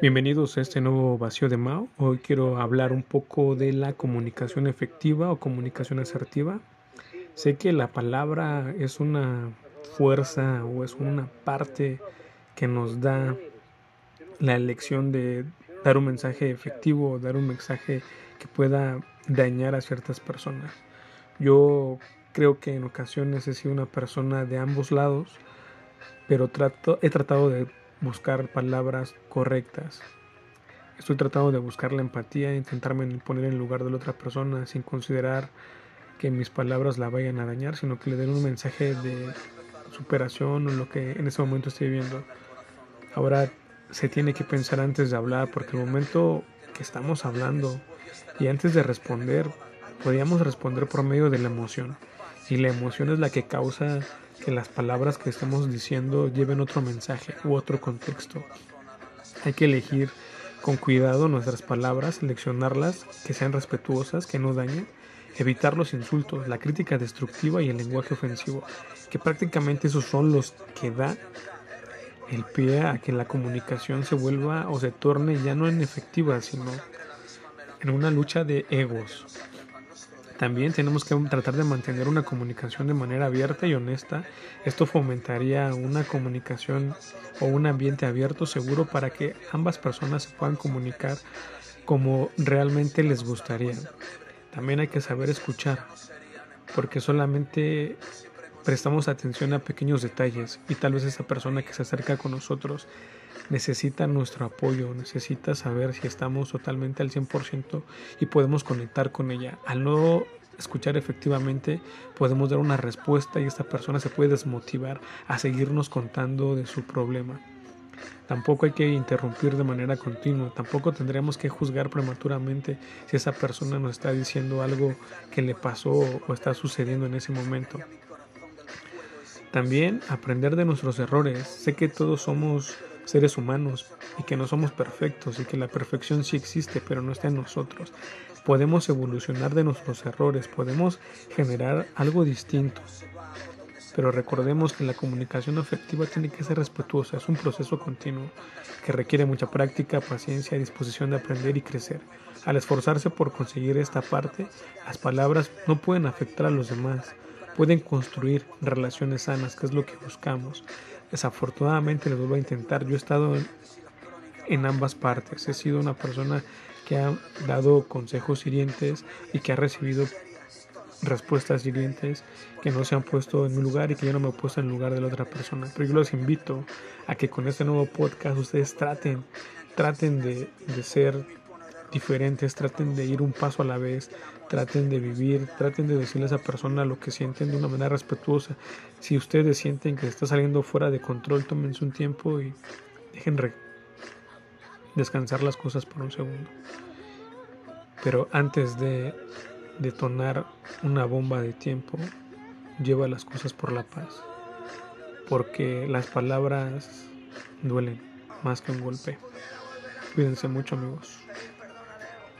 Bienvenidos a este nuevo vacío de Mao. Hoy quiero hablar un poco de la comunicación efectiva o comunicación asertiva. Sé que la palabra es una fuerza o es una parte que nos da la elección de dar un mensaje efectivo o dar un mensaje que pueda dañar a ciertas personas. Yo creo que en ocasiones he sido una persona de ambos lados, pero trato, he tratado de buscar palabras correctas. Estoy tratando de buscar la empatía, intentarme poner en lugar de la otra persona sin considerar que mis palabras la vayan a dañar, sino que le den un mensaje de superación o lo que en ese momento estoy viviendo. Ahora se tiene que pensar antes de hablar, porque el momento que estamos hablando y antes de responder, podríamos responder por medio de la emoción. Y la emoción es la que causa que las palabras que estamos diciendo lleven otro mensaje u otro contexto. Hay que elegir con cuidado nuestras palabras, seleccionarlas, que sean respetuosas, que no dañen, evitar los insultos, la crítica destructiva y el lenguaje ofensivo, que prácticamente esos son los que da el pie a que la comunicación se vuelva o se torne ya no en efectiva, sino en una lucha de egos. También tenemos que tratar de mantener una comunicación de manera abierta y honesta. Esto fomentaría una comunicación o un ambiente abierto, seguro, para que ambas personas se puedan comunicar como realmente les gustaría. También hay que saber escuchar, porque solamente prestamos atención a pequeños detalles y tal vez esa persona que se acerca con nosotros necesita nuestro apoyo, necesita saber si estamos totalmente al 100% y podemos conectar con ella. Al no escuchar efectivamente podemos dar una respuesta y esta persona se puede desmotivar a seguirnos contando de su problema. Tampoco hay que interrumpir de manera continua, tampoco tendríamos que juzgar prematuramente si esa persona nos está diciendo algo que le pasó o está sucediendo en ese momento. También aprender de nuestros errores. Sé que todos somos seres humanos y que no somos perfectos y que la perfección sí existe, pero no está en nosotros. Podemos evolucionar de nuestros errores, podemos generar algo distinto. Pero recordemos que la comunicación afectiva tiene que ser respetuosa, es un proceso continuo que requiere mucha práctica, paciencia, disposición de aprender y crecer. Al esforzarse por conseguir esta parte, las palabras no pueden afectar a los demás, pueden construir relaciones sanas, que es lo que buscamos. Desafortunadamente les vuelvo a intentar, yo he estado en, ambas partes, he sido una persona que ha dado consejos hirientes y que ha recibido respuestas hirientes que no se han puesto en mi lugar y que yo no me he puesto en el lugar de la otra persona. Pero yo los invito a que con este nuevo podcast ustedes traten, traten de, de ser diferentes, traten de ir un paso a la vez, traten de vivir, traten de decirle a esa persona lo que sienten de una manera respetuosa. Si ustedes sienten que está saliendo fuera de control, tómense un tiempo y dejen descansar las cosas por un segundo. Pero antes de detonar una bomba de tiempo, lleva las cosas por la paz. Porque las palabras duelen más que un golpe. Cuídense mucho amigos.